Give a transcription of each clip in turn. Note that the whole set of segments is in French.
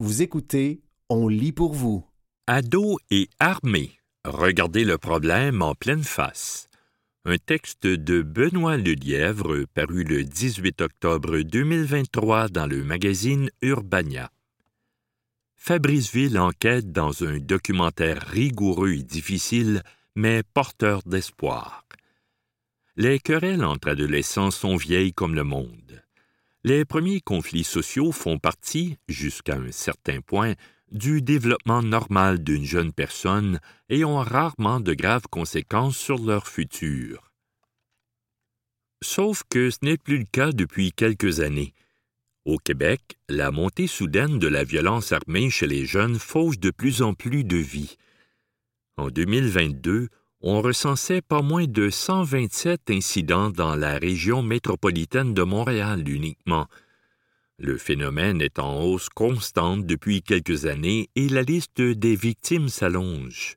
Vous écoutez On lit pour vous. Ados et armés. Regardez le problème en pleine face. Un texte de Benoît Lelièvre paru le 18 octobre 2023 dans le magazine Urbania. Fabriceville enquête dans un documentaire rigoureux et difficile, mais porteur d'espoir. Les querelles entre adolescents sont vieilles comme le monde. Les premiers conflits sociaux font partie, jusqu'à un certain point, du développement normal d'une jeune personne et ont rarement de graves conséquences sur leur futur. Sauf que ce n'est plus le cas depuis quelques années. Au Québec, la montée soudaine de la violence armée chez les jeunes fauche de plus en plus de vies. En 2022, on recensait pas moins de 127 incidents dans la région métropolitaine de Montréal uniquement. Le phénomène est en hausse constante depuis quelques années et la liste des victimes s'allonge.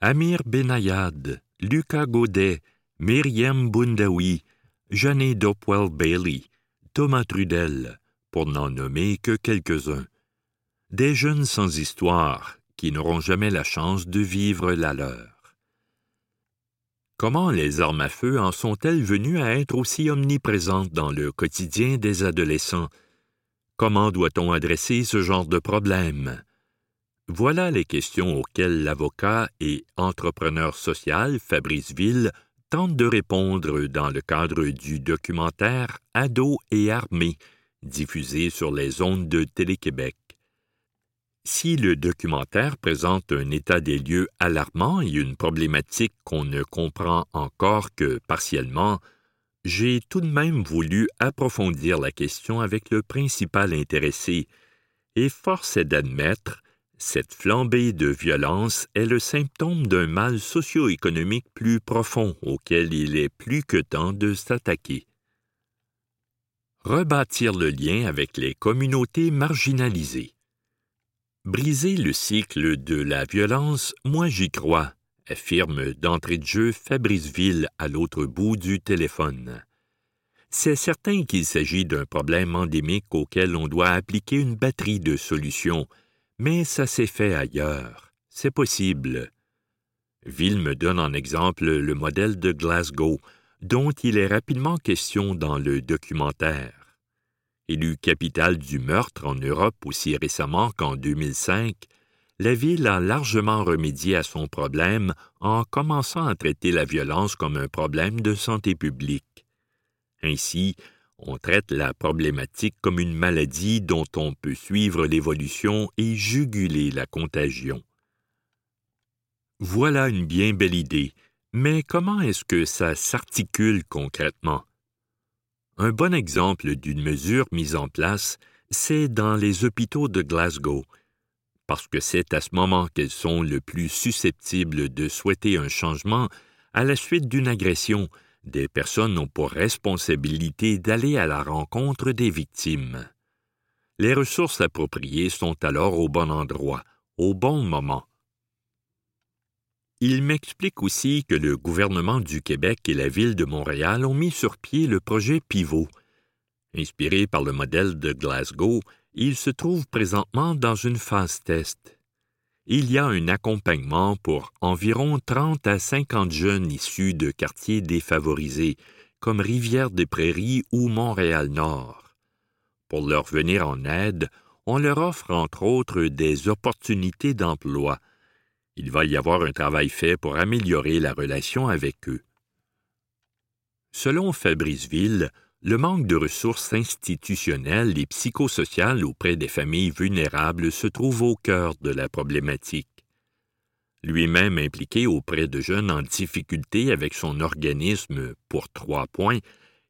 Amir Benayad, Lucas Godet, Myriam Bundawi, Jeanne Dopwell Bailey, Thomas Trudel, pour n'en nommer que quelques-uns. Des jeunes sans histoire qui n'auront jamais la chance de vivre la leur. Comment les armes à feu en sont-elles venues à être aussi omniprésentes dans le quotidien des adolescents? Comment doit-on adresser ce genre de problème? Voilà les questions auxquelles l'avocat et entrepreneur social Fabrice Ville tente de répondre dans le cadre du documentaire Ados et armés, diffusé sur les ondes de Télé-Québec. Si le documentaire présente un état des lieux alarmant et une problématique qu'on ne comprend encore que partiellement, j'ai tout de même voulu approfondir la question avec le principal intéressé, et force est d'admettre, cette flambée de violence est le symptôme d'un mal socio-économique plus profond auquel il est plus que temps de s'attaquer. Rebâtir le lien avec les communautés marginalisées. Briser le cycle de la violence, moi j'y crois, affirme d'entrée de jeu Fabriceville à l'autre bout du téléphone. C'est certain qu'il s'agit d'un problème endémique auquel on doit appliquer une batterie de solutions, mais ça s'est fait ailleurs. C'est possible. Ville me donne en exemple le modèle de Glasgow, dont il est rapidement question dans le documentaire. Élue capitale du meurtre en Europe aussi récemment qu'en 2005, la ville a largement remédié à son problème en commençant à traiter la violence comme un problème de santé publique. Ainsi, on traite la problématique comme une maladie dont on peut suivre l'évolution et juguler la contagion. Voilà une bien belle idée, mais comment est-ce que ça s'articule concrètement? Un bon exemple d'une mesure mise en place, c'est dans les hôpitaux de Glasgow, parce que c'est à ce moment qu'elles sont le plus susceptibles de souhaiter un changement à la suite d'une agression. Des personnes ont pour responsabilité d'aller à la rencontre des victimes. Les ressources appropriées sont alors au bon endroit, au bon moment. Il m'explique aussi que le gouvernement du Québec et la ville de Montréal ont mis sur pied le projet Pivot. Inspiré par le modèle de Glasgow, il se trouve présentement dans une phase test. Il y a un accompagnement pour environ 30 à 50 jeunes issus de quartiers défavorisés, comme Rivière-des-Prairies ou Montréal-Nord. Pour leur venir en aide, on leur offre entre autres des opportunités d'emploi, il va y avoir un travail fait pour améliorer la relation avec eux. Selon Fabriceville, le manque de ressources institutionnelles et psychosociales auprès des familles vulnérables se trouve au cœur de la problématique. Lui-même impliqué auprès de jeunes en difficulté avec son organisme pour trois points,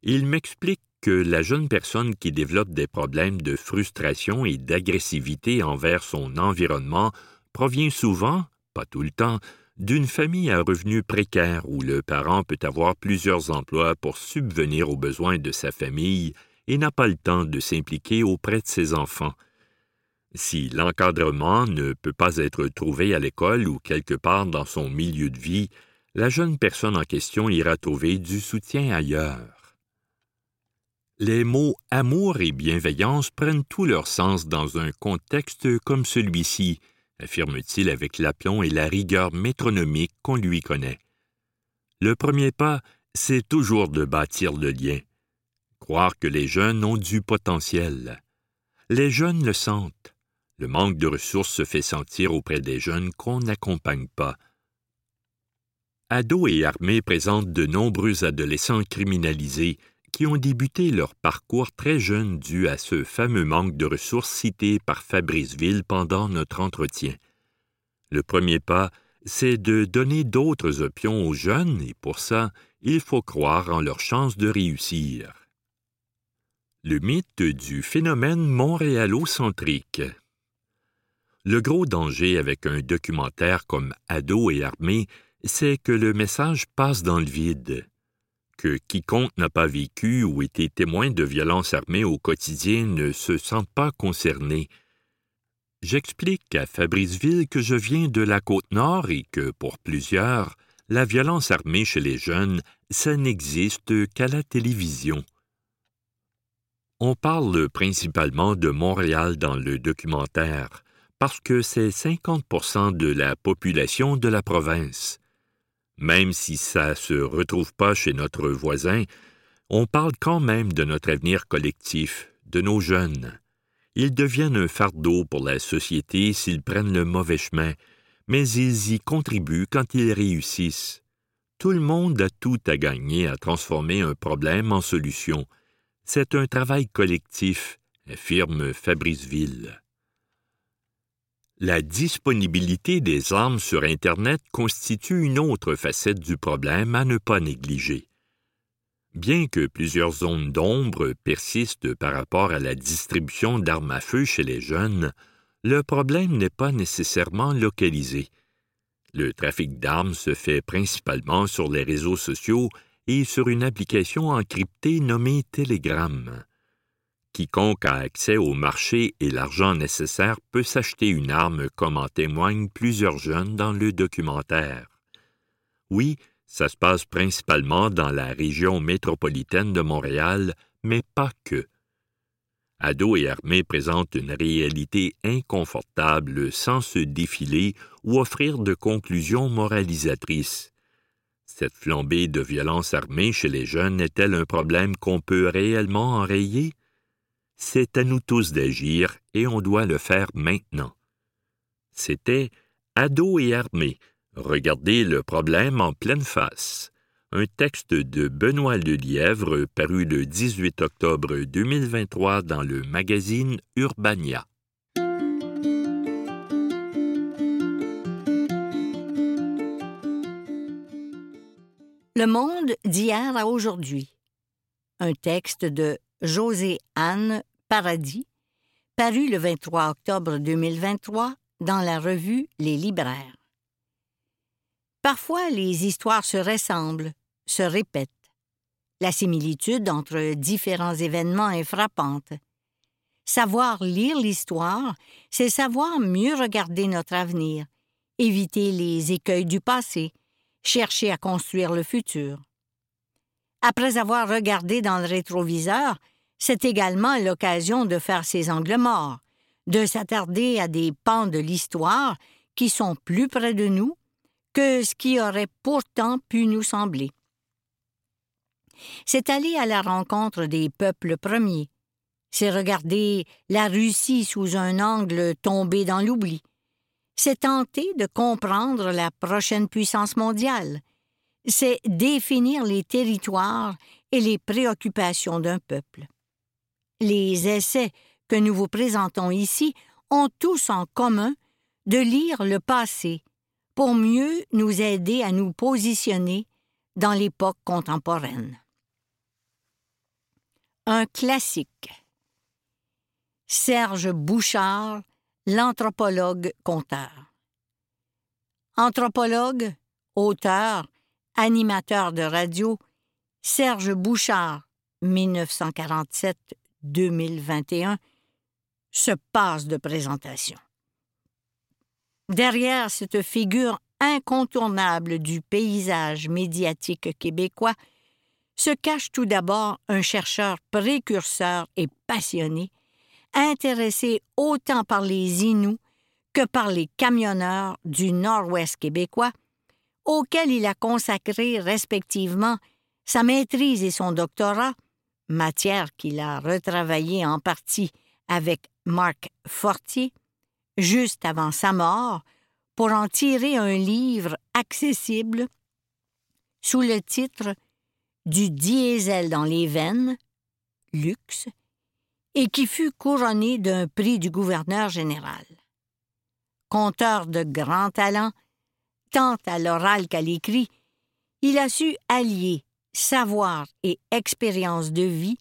il m'explique que la jeune personne qui développe des problèmes de frustration et d'agressivité envers son environnement provient souvent, pas tout le temps, d'une famille à revenus précaires où le parent peut avoir plusieurs emplois pour subvenir aux besoins de sa famille et n'a pas le temps de s'impliquer auprès de ses enfants. Si l'encadrement ne peut pas être trouvé à l'école ou quelque part dans son milieu de vie, la jeune personne en question ira trouver du soutien ailleurs. Les mots amour et bienveillance prennent tout leur sens dans un contexte comme celui-ci, affirme-t-il avec l'aplomb et la rigueur métronomique qu'on lui connaît. Le premier pas, c'est toujours de bâtir le lien. Croire que les jeunes ont du potentiel. Les jeunes le sentent. Le manque de ressources se fait sentir auprès des jeunes qu'on n'accompagne pas. Ados et armés présentent de nombreux adolescents criminalisés qui ont débuté leur parcours très jeunes dû à ce fameux manque de ressources cité par Fabrice Ville pendant notre entretien. Le premier pas, c'est de donner d'autres options aux jeunes et pour ça, il faut croire en leurs chances de réussir. Le mythe du phénomène montréalocentrique. Le gros danger avec un documentaire comme Ado et armé, c'est que le message passe dans le vide que quiconque n'a pas vécu ou été témoin de violences armées au quotidien ne se sente pas concerné. J'explique à Fabriceville que je viens de la côte nord et que, pour plusieurs, la violence armée chez les jeunes, ça n'existe qu'à la télévision. On parle principalement de Montréal dans le documentaire, parce que c'est 50% de la population de la province. Même si ça ne se retrouve pas chez notre voisin, on parle quand même de notre avenir collectif, de nos jeunes. Ils deviennent un fardeau pour la société s'ils prennent le mauvais chemin, mais ils y contribuent quand ils réussissent. Tout le monde a tout à gagner à transformer un problème en solution. C'est un travail collectif, affirme Fabrice Ville. La disponibilité des armes sur Internet constitue une autre facette du problème à ne pas négliger. Bien que plusieurs zones d'ombre persistent par rapport à la distribution d'armes à feu chez les jeunes, le problème n'est pas nécessairement localisé. Le trafic d'armes se fait principalement sur les réseaux sociaux et sur une application encryptée nommée Telegram. Quiconque a accès au marché et l'argent nécessaire peut s'acheter une arme, comme en témoignent plusieurs jeunes dans le documentaire. Oui, ça se passe principalement dans la région métropolitaine de Montréal, mais pas que. Ados et armés présentent une réalité inconfortable sans se défiler ou offrir de conclusions moralisatrices. Cette flambée de violence armée chez les jeunes est-elle un problème qu'on peut réellement enrayer? C'est à nous tous d'agir et on doit le faire maintenant. C'était Ados et armés. Regardez le problème en pleine face. Un texte de Benoît Lelièvre paru le 18 octobre 2023 dans le magazine Urbania. Le monde d'hier à aujourd'hui. Un texte de José-Anne Paradis, paru le 23 octobre 2023 dans la revue Les Libraires. Parfois, les histoires se ressemblent, se répètent. La similitude entre différents événements est frappante. Savoir lire l'histoire, c'est savoir mieux regarder notre avenir, éviter les écueils du passé, chercher à construire le futur. Après avoir regardé dans le rétroviseur, c'est également l'occasion de faire ses angles morts, de s'attarder à des pans de l'histoire qui sont plus près de nous que ce qui aurait pourtant pu nous sembler. C'est aller à la rencontre des peuples premiers, c'est regarder la Russie sous un angle tombé dans l'oubli, c'est tenter de comprendre la prochaine puissance mondiale, c'est définir les territoires et les préoccupations d'un peuple. Les essais que nous vous présentons ici ont tous en commun de lire le passé pour mieux nous aider à nous positionner dans l'époque contemporaine. Un classique. Serge Bouchard, l'anthropologue-conteur. Anthropologue, auteur, animateur de radio, Serge Bouchard, 1947 2021 se passe de présentation. Derrière cette figure incontournable du paysage médiatique québécois se cache tout d'abord un chercheur précurseur et passionné, intéressé autant par les Inuits que par les camionneurs du nord-ouest québécois, auxquels il a consacré respectivement sa maîtrise et son doctorat, matière qu'il a retravaillée en partie avec Marc Fortier, juste avant sa mort, pour en tirer un livre accessible sous le titre Du diesel dans les veines, luxe, et qui fut couronné d'un prix du gouverneur général. Conteur de grand talent, tant à l'oral qu'à l'écrit, il a su allier savoir et expérience de vie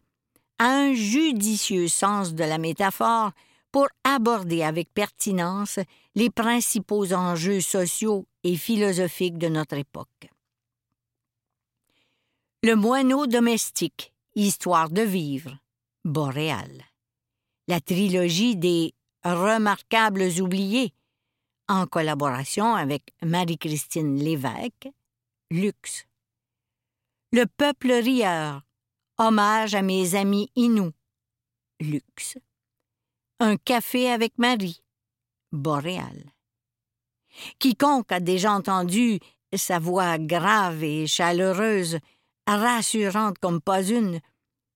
à un judicieux sens de la métaphore pour aborder avec pertinence les principaux enjeux sociaux et philosophiques de notre époque. Le moineau domestique, Histoire de vivre, Boréal. La trilogie des Remarquables oubliés, en collaboration avec Marie-Christine Lévesque, Luxe. Le peuple rieur, hommage à mes amis Inou, Luxe. Un café avec Marie, Boréal. Quiconque a déjà entendu sa voix grave et chaleureuse, rassurante comme pas une,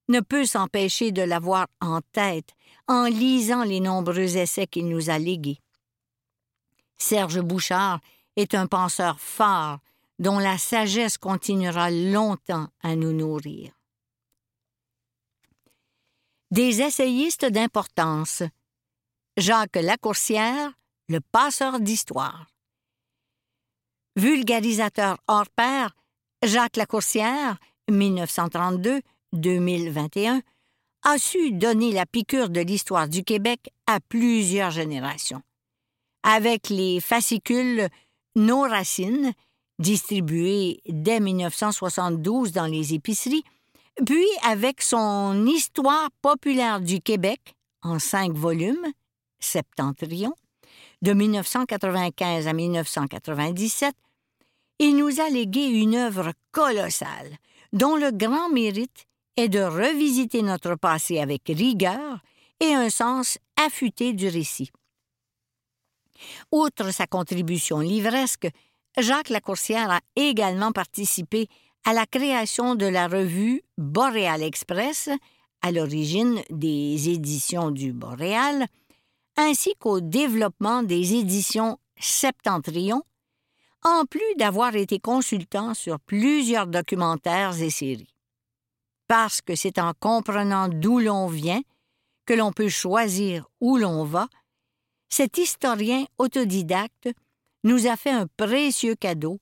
ne peut s'empêcher de l'avoir en tête en lisant les nombreux essais qu'il nous a légués. Serge Bouchard est un penseur fort dont la sagesse continuera longtemps à nous nourrir. Des essayistes d'importance. Jacques Lacourcière, le passeur d'histoire. Vulgarisateur hors pair, Jacques Lacourcière, 1932-2021, a su donner la piqûre de l'histoire du Québec à plusieurs générations. Avec les fascicules Nos racines, distribués dès 1972 dans les épiceries, puis avec son Histoire populaire du Québec en cinq volumes, Septentrion, de 1995 à 1997, il nous a légué une œuvre colossale, dont le grand mérite est de revisiter notre passé avec rigueur et un sens affûté du récit. Outre sa contribution livresque, Jacques Lacourcière a également participé à la création de la revue Boréal Express, à l'origine des éditions du Boréal, ainsi qu'au développement des éditions Septentrion, en plus d'avoir été consultant sur plusieurs documentaires et séries. Parce que c'est en comprenant d'où l'on vient que l'on peut choisir où l'on va, cet historien autodidacte nous a fait un précieux cadeau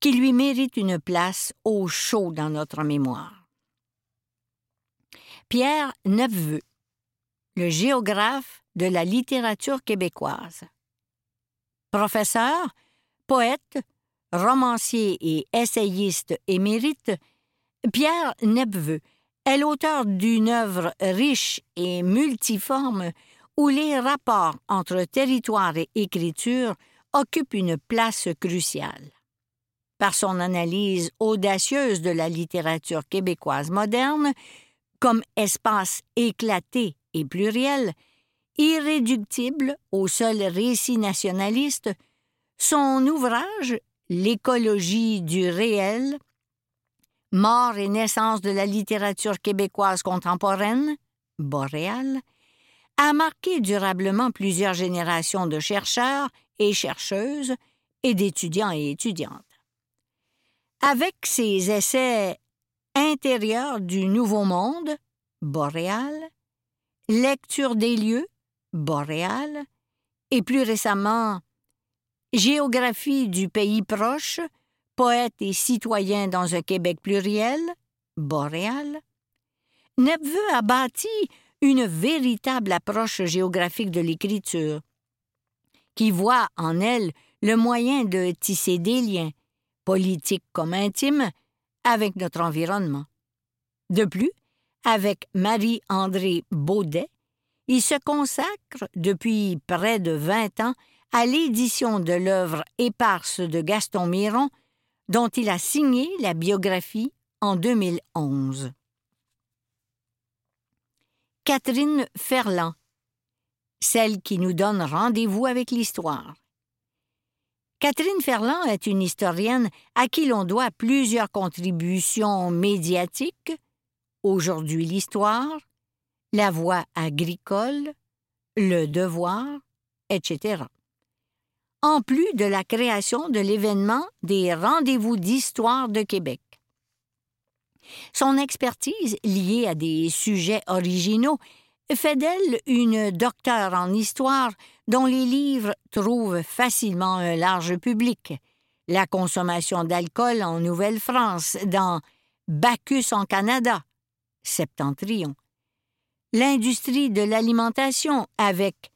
qui lui mérite une place au chaud dans notre mémoire. Pierre Neuveux, le géographe de la littérature québécoise. Professeur, poète, romancier et essayiste émérite, Pierre Nepveux est l'auteur d'une œuvre riche et multiforme où les rapports entre territoire et écriture occupent une place cruciale. Par son analyse audacieuse de la littérature québécoise moderne, comme espace éclaté et pluriel, irréductible au seul récit nationaliste, son ouvrage L'écologie du réel, Mort et naissance de la littérature québécoise contemporaine, Boréal, a marqué durablement plusieurs générations de chercheurs et chercheuses et d'étudiants et étudiantes. Avec ses essais intérieurs du Nouveau Monde, Boréal, Lecture des lieux, Boréal, et plus récemment Géographie du pays proche, poète et citoyen dans un Québec pluriel, Boréal, Nepveux a bâti une véritable approche géographique de l'écriture, qui voit en elle le moyen de tisser des liens, politique comme intime, avec notre environnement. De plus, avec Marie-André Baudet, il se consacre depuis près de vingt ans à l'édition de l'œuvre éparse de Gaston Miron, dont il a signé la biographie en 2011. Catherine Ferland, celle qui nous donne rendez-vous avec l'histoire. Catherine Ferland est une historienne à qui l'on doit plusieurs contributions médiatiques, Aujourd'hui l'histoire, La voix agricole, Le devoir, etc. En plus de la création de l'événement des Rendez-vous d'histoire de Québec. Son expertise liée à des sujets originaux fait d'elle une docteure en histoire dont les livres trouvent facilement un large public. La consommation d'alcool en Nouvelle-France, dans Bacchus en Canada, Septentrion. L'industrie de l'alimentation avec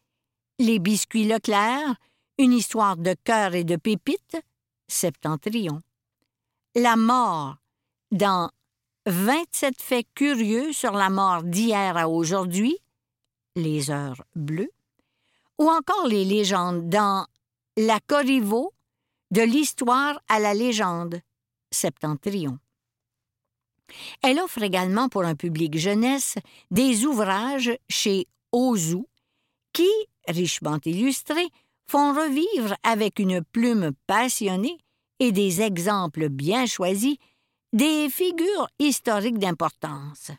Les biscuits Leclerc, une histoire de cœur et de pépites, Septentrion. La mort, dans 27 faits curieux sur la mort d'hier à aujourd'hui, les heures bleues, ou encore les légendes dans La Corriveau, de l'histoire à la légende, Septentrion. Elle offre également pour un public jeunesse des ouvrages chez Ozu qui, richement illustrés, font revivre avec une plume passionnée et des exemples bien choisis des figures historiques d'importance.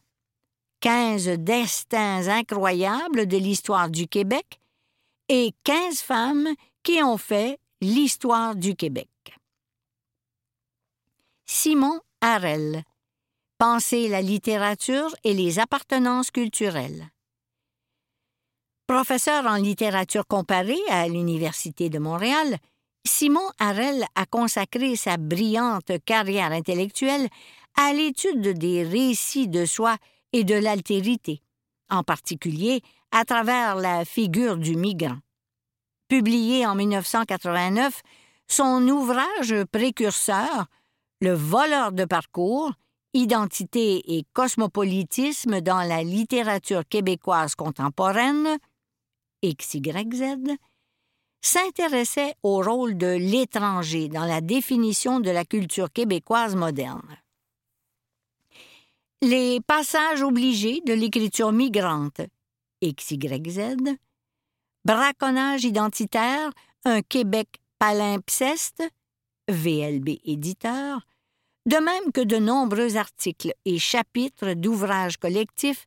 Quinze destins incroyables de l'histoire du Québec et quinze femmes qui ont fait l'histoire du Québec. Simon Harel Penser la littérature et les appartenances culturelles. Professeur en littérature comparée à l'Université de Montréal, Simon Harel a consacré sa brillante carrière intellectuelle à l'étude des récits de soi et de l'altérité, en particulier à travers la figure du migrant. Publié en 1989, son ouvrage précurseur, Le voleur de parcours, Identité et cosmopolitisme dans la littérature québécoise contemporaine, XYZ, s'intéressait au rôle de l'étranger dans la définition de la culture québécoise moderne. Les passages obligés de l'écriture migrante, XYZ, braconnage identitaire, un Québec palimpseste, VLB éditeur, de même que de nombreux articles et chapitres d'ouvrages collectifs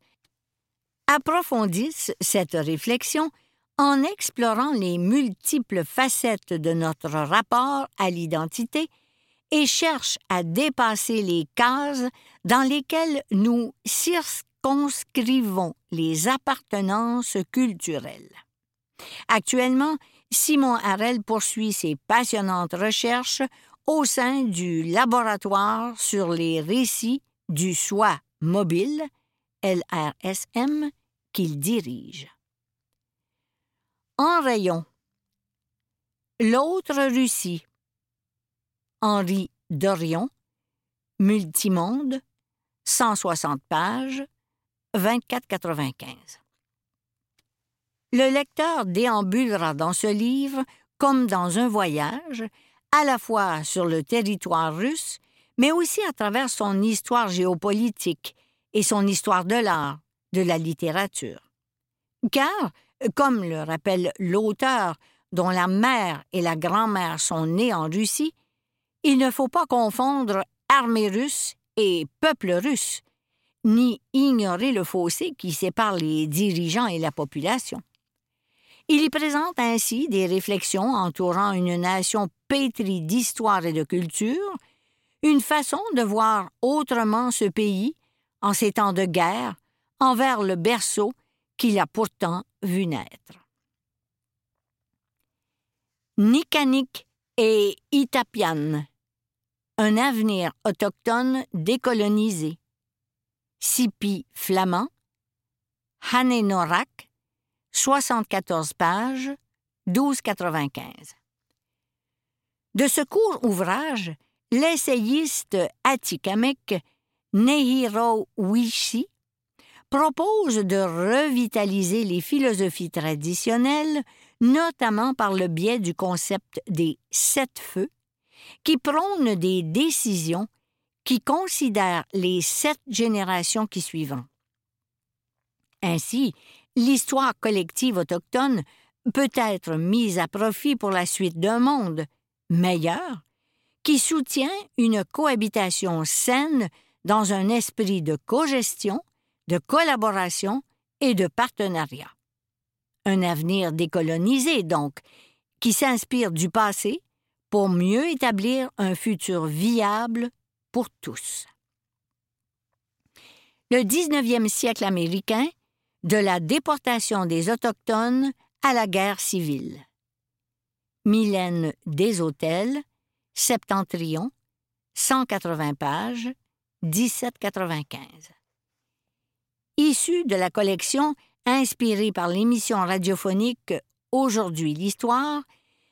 approfondissent cette réflexion en explorant les multiples facettes de notre rapport à l'identité et cherchent à dépasser les cases dans lesquelles nous circonscrivons les appartenances culturelles. Actuellement, Simon Harel poursuit ses passionnantes recherches au sein du laboratoire sur les récits du soi mobile, LRSM, qu'il dirige. En rayon. L'autre Russie. Henri Dorion. Multimonde. 160 pages. 24,95. Le lecteur déambulera dans ce livre comme dans un voyage à la fois sur le territoire russe, mais aussi à travers son histoire géopolitique et son histoire de l'art, de la littérature. Car, comme le rappelle l'auteur, dont la mère et la grand-mère sont nées en Russie, il ne faut pas confondre armée russe et peuple russe, ni ignorer le fossé qui sépare les dirigeants et la population. Il y présente ainsi des réflexions entourant une nation pétrie d'histoire et de culture, une façon de voir autrement ce pays, en ces temps de guerre, envers le berceau qu'il a pourtant vu naître. Nikanik et Itapian, un avenir autochtone décolonisé. Sipi flamand, Hanenorak, 74 pages, 12,95. De ce court ouvrage, l'essayiste Atikamek Nehiro Wishi propose de revitaliser les philosophies traditionnelles, notamment par le biais du concept des sept feux, qui prônent des décisions qui considère les sept générations qui suivront. Ainsi, l'histoire collective autochtone peut être mise à profit pour la suite d'un monde meilleur qui soutient une cohabitation saine dans un esprit de cogestion, de collaboration et de partenariat. Un avenir décolonisé, donc, qui s'inspire du passé pour mieux établir un futur viable pour tous. Le 19e siècle américain, de la déportation des Autochtones à la guerre civile. Mylène Hôtels, Septentrion, 180 pages, 1795. Issu de la collection inspirée par l'émission radiophonique Aujourd'hui l'histoire,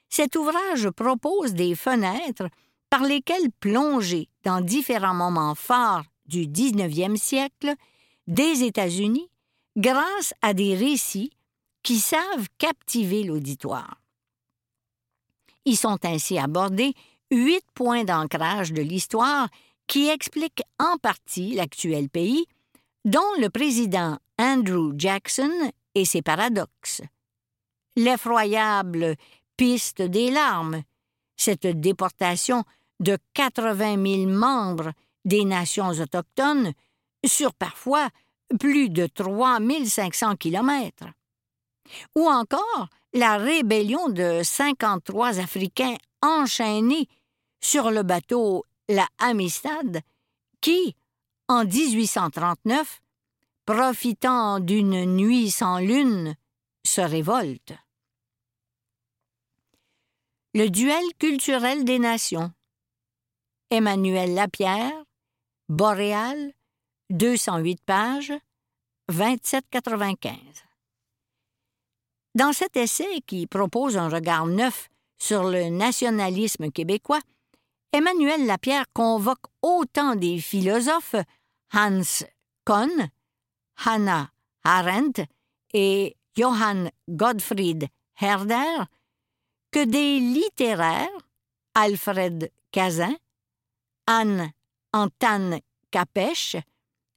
cet ouvrage propose des fenêtres par lesquelles plonger dans différents moments phares du 19e siècle des États-Unis grâce à des récits qui savent captiver l'auditoire. Ils sont ainsi abordés huit points d'ancrage de l'histoire qui expliquent en partie l'actuel pays, dont le président Andrew Jackson et ses paradoxes. L'effroyable piste des larmes, cette déportation de 80 000 membres des nations autochtones sur parfois plus de 3 500 kilomètres. Ou encore la rébellion de 53 Africains enchaînés sur le bateau la Amistad qui, en 1839, profitant d'une nuit sans lune, se révolte. Le duel culturel des nations. Emmanuel Lapierre, Boréal, 208 pages, 2795. Dans cet essai qui propose un regard neuf sur le nationalisme québécois, Emmanuel Lapierre convoque autant des philosophes Hans Kohn, Hannah Arendt et Johann Gottfried Herder que des littéraires Alfred Cazin, Anne Antan Capèche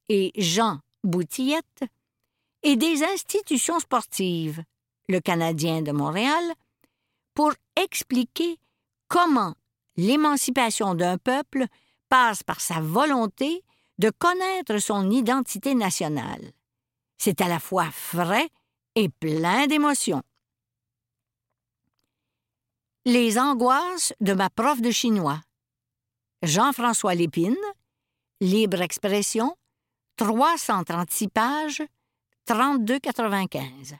et Jean Boutillette, et des institutions sportives, le Canadien de Montréal, pour expliquer comment l'émancipation d'un peuple passe par sa volonté de connaître son identité nationale. C'est à la fois frais et plein d'émotions. Les angoisses de ma prof de chinois. Jean-François Lépine, Libre expression, 336 pages, 32,95.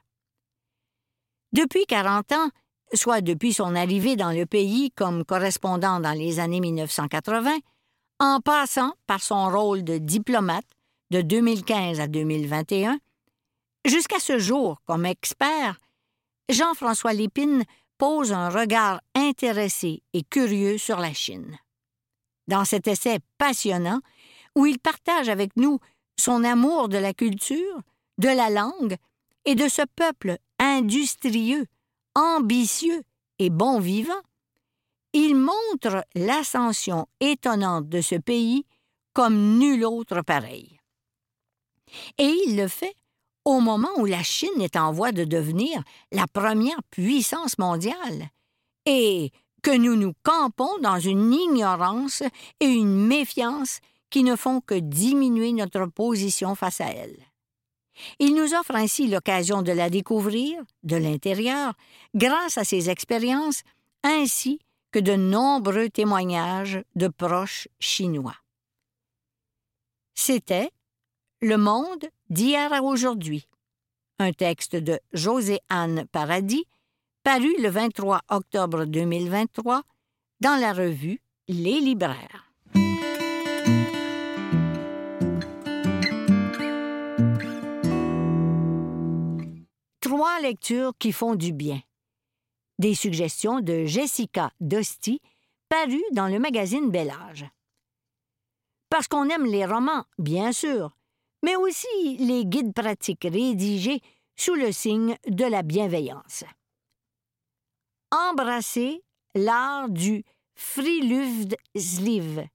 Depuis 40 ans, soit depuis son arrivée dans le pays comme correspondant dans les années 1980, en passant par son rôle de diplomate de 2015 à 2021, jusqu'à ce jour comme expert, Jean-François Lépine pose un regard intéressé et curieux sur la Chine. Dans cet essai passionnant, où il partage avec nous son amour de la culture, de la langue et de ce peuple industrieux, ambitieux et bon vivant, il montre l'ascension étonnante de ce pays comme nul autre pareil. Et il le fait au moment où la Chine est en voie de devenir la première puissance mondiale, et que nous nous campons dans une ignorance et une méfiance qui ne font que diminuer notre position face à elle. Il nous offre ainsi l'occasion de la découvrir de l'intérieur grâce à ses expériences ainsi que de nombreux témoignages de proches chinois. C'était Le monde d'hier à aujourd'hui, un texte de José-Anne Paradis, paru le 23 octobre 2023 dans la revue Les libraires. Trois lectures qui font du bien. Des suggestions de Jessica Dosti, parues dans le magazine Bel Âge. Parce qu'on aime les romans, bien sûr, mais aussi les guides pratiques rédigés sous le signe de la bienveillance. Embrasser l'art du Friluftsliv,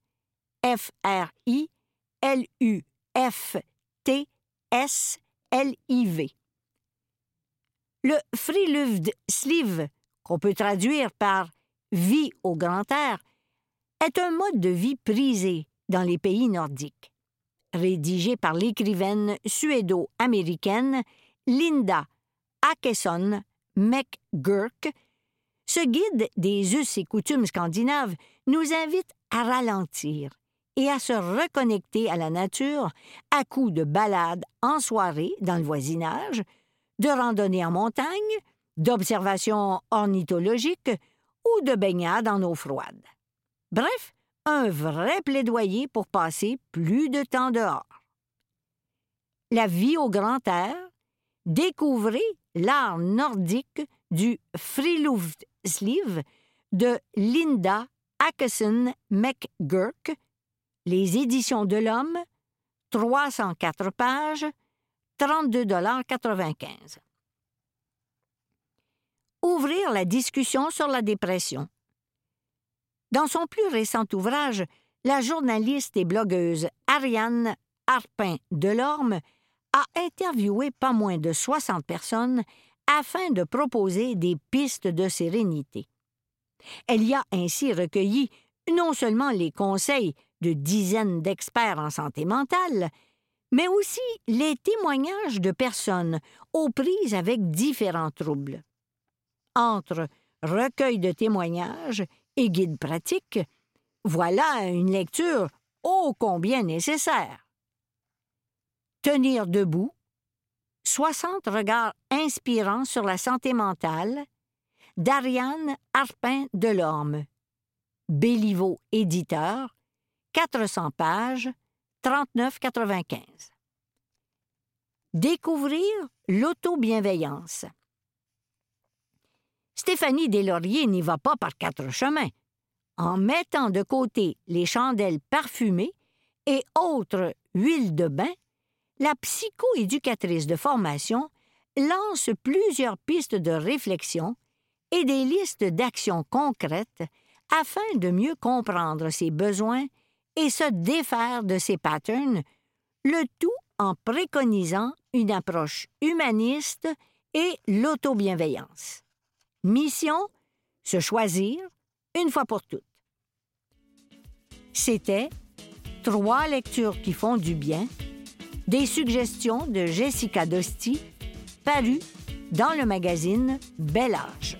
F-R-I-L-U-F-T-S-L-I-V. Le Friluftsliv, qu'on peut traduire par vie au grand air, est un mode de vie prisé dans les pays nordiques. Rédigé par l'écrivaine suédo-américaine Linda Akesson McGurk, ce guide des us et coutumes scandinaves nous invite à ralentir et à se reconnecter à la nature à coups de balades en soirée dans le voisinage, de randonnées en montagne, d'observations ornithologiques ou de baignades en eau froide. Bref, un vrai plaidoyer pour passer plus de temps dehors. La vie au grand air, découvrez l'art nordique du Friluftsliv de Linda Ackeson McGurk, les éditions de l'Homme, 304 pages, 32,95 Ouvrir la discussion sur la dépression. Dans son plus récent ouvrage, la journaliste et blogueuse Ariane Arpin Delorme a interviewé pas moins de 60 personnes afin de proposer des pistes de sérénité. Elle y a ainsi recueilli non seulement les conseils de dizaines d'experts en santé mentale, mais aussi les témoignages de personnes aux prises avec différents troubles. Entre recueil de témoignages et guide pratique, voilà une lecture ô combien nécessaire. Tenir debout, 60 regards inspirants sur la santé mentale d'Ariane Arpin Delorme. Béliveau éditeur, 400 pages, 39,95. Découvrir l'auto-bienveillance. Stéphanie Deslauriers n'y va pas par quatre chemins. En mettant de côté les chandelles parfumées et autres huiles de bain, la psychoéducatrice de formation lance plusieurs pistes de réflexion et des listes d'actions concrètes afin de mieux comprendre ses besoins et se défaire de ses patterns, le tout en préconisant une approche humaniste et l'autobienveillance. Mission se choisir une fois pour toutes. C'était Trois lectures qui font du bien des suggestions de Jessica Dosti, parues dans le magazine Bel Âge.